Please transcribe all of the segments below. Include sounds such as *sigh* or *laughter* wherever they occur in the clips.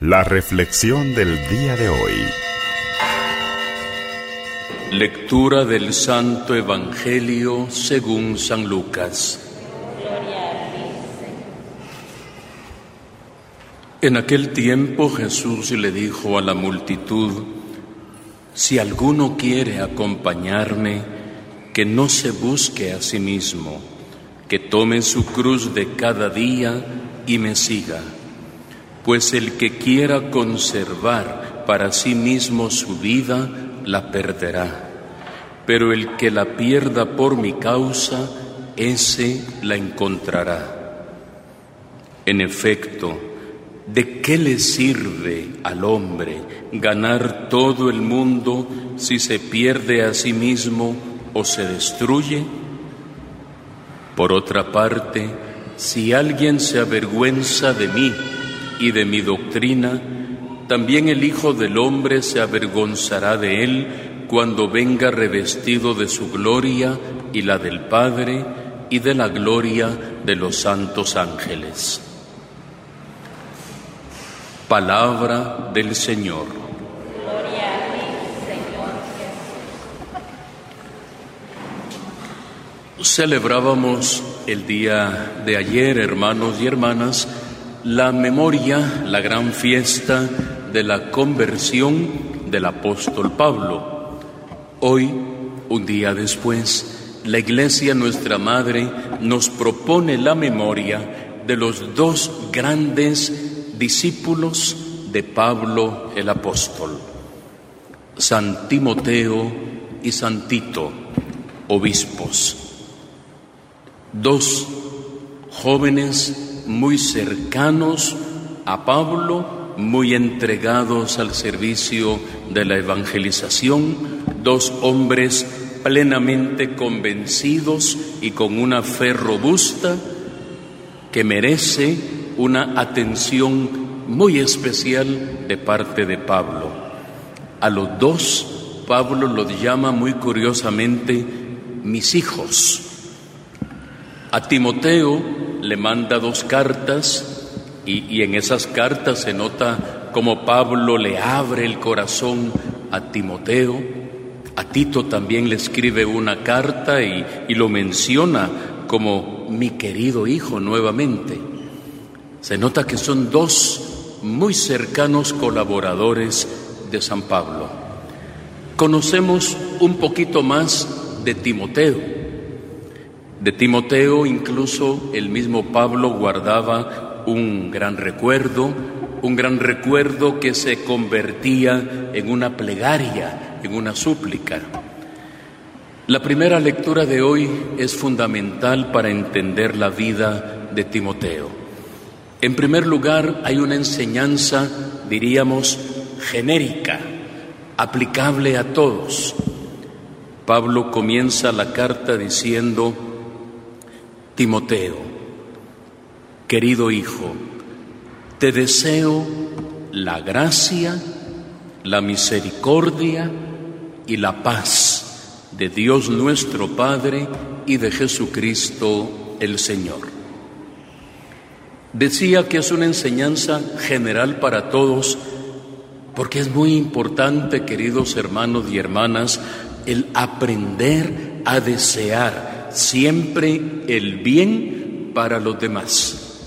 La reflexión del día de hoy. Lectura del Santo Evangelio según San Lucas. En aquel tiempo Jesús le dijo a la multitud, si alguno quiere acompañarme, que no se busque a sí mismo, que tome su cruz de cada día y me siga pues el que quiera conservar para sí mismo su vida, la perderá. Pero el que la pierda por mi causa, ese la encontrará. En efecto, ¿de qué le sirve al hombre ganar todo el mundo si se pierde a sí mismo o se destruye? Por otra parte, si alguien se avergüenza de mí, y de mi doctrina, también el Hijo del Hombre se avergonzará de él cuando venga revestido de su gloria y la del Padre y de la gloria de los santos ángeles. Palabra del Señor. Gloria a ti, Señor. Celebrábamos el día de ayer, hermanos y hermanas, la memoria, la gran fiesta de la conversión del apóstol Pablo. Hoy, un día después, la Iglesia, nuestra Madre, nos propone la memoria de los dos grandes discípulos de Pablo el apóstol, San Timoteo y San Tito, obispos. Dos jóvenes muy cercanos a Pablo, muy entregados al servicio de la evangelización, dos hombres plenamente convencidos y con una fe robusta que merece una atención muy especial de parte de Pablo. A los dos, Pablo los llama muy curiosamente mis hijos. A Timoteo le manda dos cartas y, en esas cartas se nota como Pablo le abre el corazón a Timoteo, a Tito también le escribe una carta y, y lo menciona como mi querido hijo nuevamente. Se nota que son dos muy cercanos colaboradores de San Pablo. Conocemos un poquito más de Timoteo. De Timoteo incluso el mismo Pablo guardaba un gran recuerdo, un gran recuerdo que se convertía en una plegaria, en una súplica. La primera lectura de hoy es fundamental para entender la vida de Timoteo. En primer lugar, hay una enseñanza, diríamos, genérica, aplicable a todos. Pablo comienza la carta diciendo, Timoteo, querido hijo, te deseo la gracia, la misericordia y la paz de Dios nuestro Padre y de Jesucristo el Señor. Decía que es una enseñanza general para todos, porque es muy importante, queridos hermanos y hermanas, el aprender a desear siempre el bien para los demás,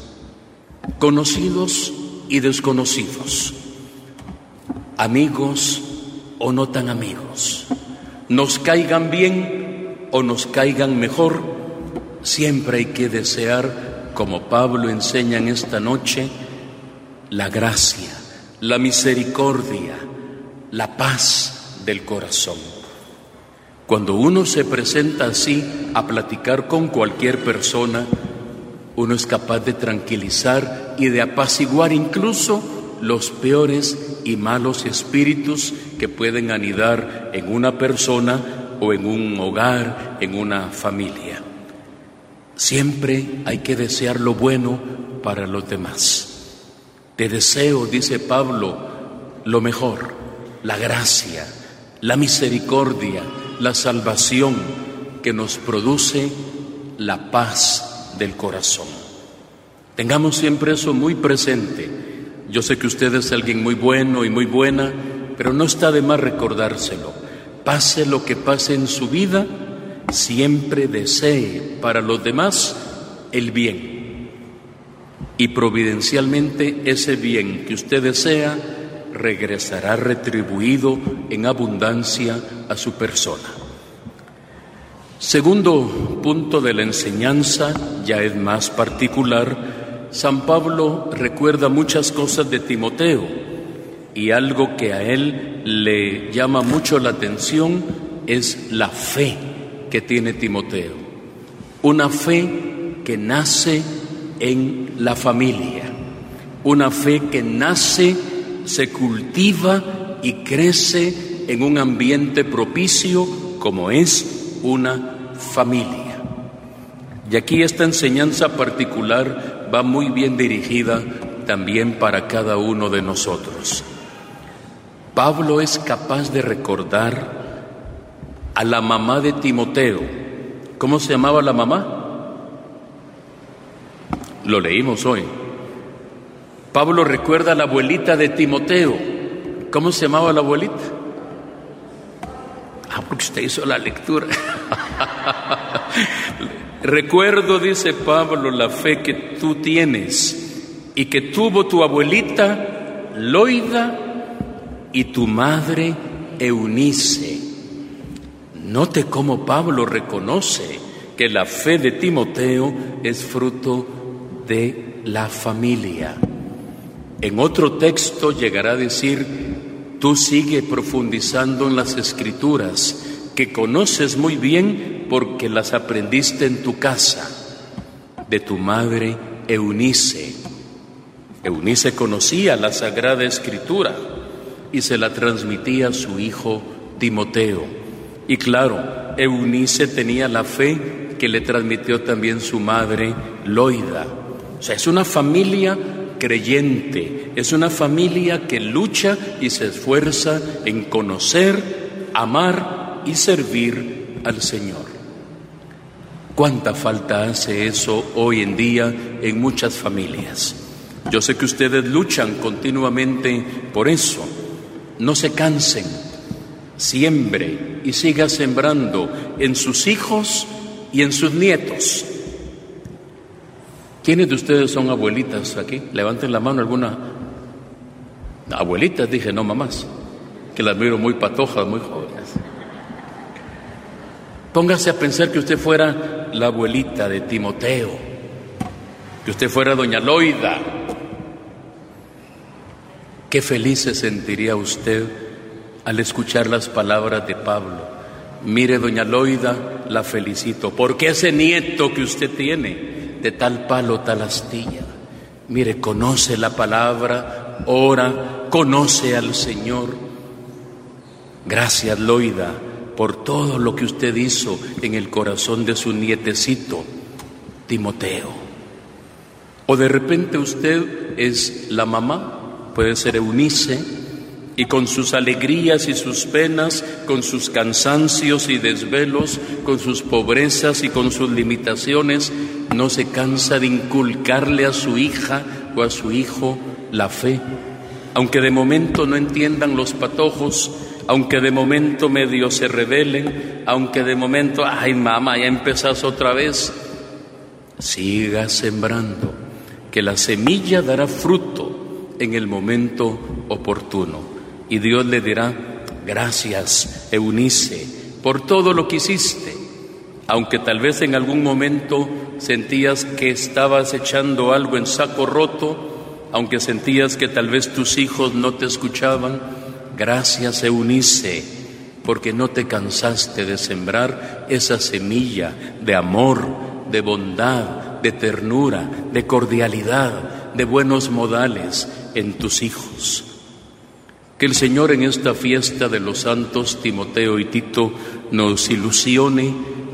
conocidos y desconocidos, amigos o no tan amigos, nos caigan bien o nos caigan mejor, siempre hay que desear, como Pablo enseña en esta noche, la gracia, la misericordia, la paz del corazón. Cuando uno se presenta así a platicar con cualquier persona, uno es capaz de tranquilizar y de apaciguar incluso los peores y malos espíritus que pueden anidar en una persona o en un hogar, en una familia. Siempre hay que desear lo bueno para los demás. Te deseo, dice Pablo, lo mejor, la gracia, la misericordia, la salvación que nos produce la paz del corazón. Tengamos siempre eso muy presente. Yo sé que usted es alguien muy bueno y muy buena, pero no está de más recordárselo. Pase lo que pase en su vida, siempre desee para los demás el bien. Y providencialmente ese bien que usted desea regresará retribuido en abundancia a su persona. Segundo punto de la enseñanza, ya es más particular, San Pablo recuerda muchas cosas de Timoteo y algo que a él le llama mucho la atención es la fe que tiene Timoteo. Una fe que nace en la familia, una fe que nace, se cultiva y crece en un ambiente propicio como es una familia. Y aquí esta enseñanza particular va muy bien dirigida también para cada uno de nosotros. Pablo es capaz de recordar a la mamá de Timoteo. ¿Cómo se llamaba la mamá? Lo leímos hoy. Pablo recuerda a la abuelita de Timoteo. ¿Cómo se llamaba la abuelita? Ah, porque usted hizo la lectura. *laughs* Recuerdo, dice Pablo, la fe que tú tienes y que tuvo tu abuelita Loida y tu madre Eunice. Note cómo Pablo reconoce que la fe de Timoteo es fruto de la familia. En otro texto llegará a decir Tú sigue profundizando en las escrituras que conoces muy bien porque las aprendiste en tu casa, de tu madre Eunice. Eunice conocía la Sagrada Escritura y se la transmitía a su hijo Timoteo. Y claro, Eunice tenía la fe que le transmitió también su madre Loida. O sea, es una familia creyente, es una familia que lucha y se esfuerza en conocer, amar y servir al Señor. ¿Cuánta falta hace eso hoy en día en muchas familias? Yo sé que ustedes luchan continuamente por eso. No se cansen, siembre y siga sembrando en sus hijos y en sus nietos ¿Quiénes de ustedes son abuelitas aquí? Levanten la mano alguna. Abuelitas, dije, no mamás, que las miro muy patojas, muy jóvenes. Póngase a pensar que usted fuera la abuelita de Timoteo, que usted fuera doña Loida. Qué feliz se sentiría usted al escuchar las palabras de Pablo. Mire, doña Loida, la felicito, porque ese nieto que usted tiene, de tal palo, tal astilla. Mire, conoce la palabra, ora, conoce al Señor. Gracias, Loida, por todo lo que usted hizo en el corazón de su nietecito, Timoteo. O de repente usted es la mamá, puede ser Eunice, y con sus alegrías y sus penas, con sus cansancios y desvelos, con sus pobrezas y con sus limitaciones, no se cansa de inculcarle a su hija o a su hijo la fe. Aunque de momento no entiendan los patojos, aunque de momento medio se rebelen, aunque de momento, ay mamá, ya empezás otra vez, siga sembrando, que la semilla dará fruto en el momento oportuno. Y Dios le dirá, gracias, Eunice, por todo lo que hiciste, aunque tal vez en algún momento sentías que estabas echando algo en saco roto, aunque sentías que tal vez tus hijos no te escuchaban, gracias, Eunice, porque no te cansaste de sembrar esa semilla de amor, de bondad, de ternura, de cordialidad, de buenos modales en tus hijos. Que el Señor en esta fiesta de los santos Timoteo y Tito nos ilusione,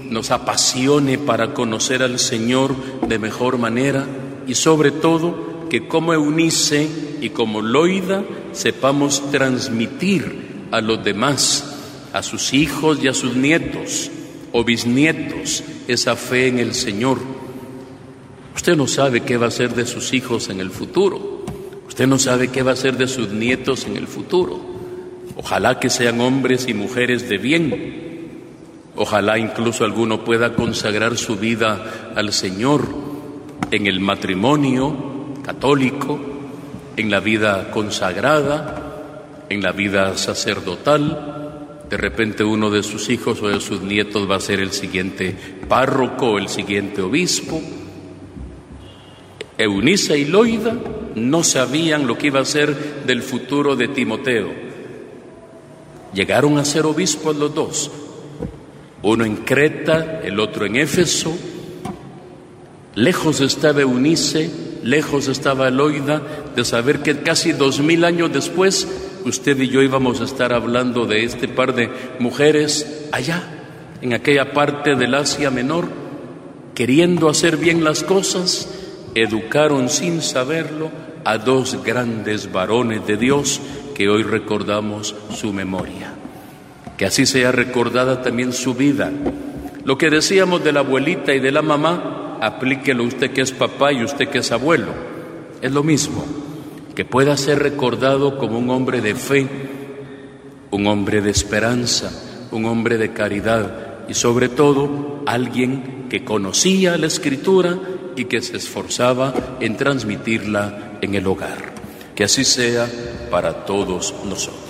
nos apasione para conocer al Señor de mejor manera y sobre todo que como Eunice y como Loida sepamos transmitir a los demás, a sus hijos y a sus nietos o bisnietos, esa fe en el Señor. Usted no sabe qué va a ser de sus hijos en el futuro. Usted no sabe qué va a ser de sus nietos en el futuro. Ojalá que sean hombres y mujeres de bien. Ojalá incluso alguno pueda consagrar su vida al Señor en el matrimonio católico, en la vida consagrada, en la vida sacerdotal. De repente uno de sus hijos o de sus nietos va a ser el siguiente párroco el siguiente obispo. Eunice y Loida no sabían lo que iba a ser del futuro de Timoteo. Llegaron a ser obispos los dos, uno en Creta, el otro en Éfeso. Lejos estaba Eunice, lejos estaba Eloida de saber que casi dos mil años después usted y yo íbamos a estar hablando de este par de mujeres allá, en aquella parte del Asia Menor, queriendo hacer bien las cosas, educaron sin saberlo a dos grandes varones de Dios que hoy recordamos su memoria. Que así sea recordada también su vida. Lo que decíamos de la abuelita y de la mamá, aplíquelo usted que es papá y usted que es abuelo. Es lo mismo, que pueda ser recordado como un hombre de fe, un hombre de esperanza, un hombre de caridad y sobre todo alguien que conocía la escritura y que se esforzaba en transmitirla en el hogar. Que así sea para todos nosotros.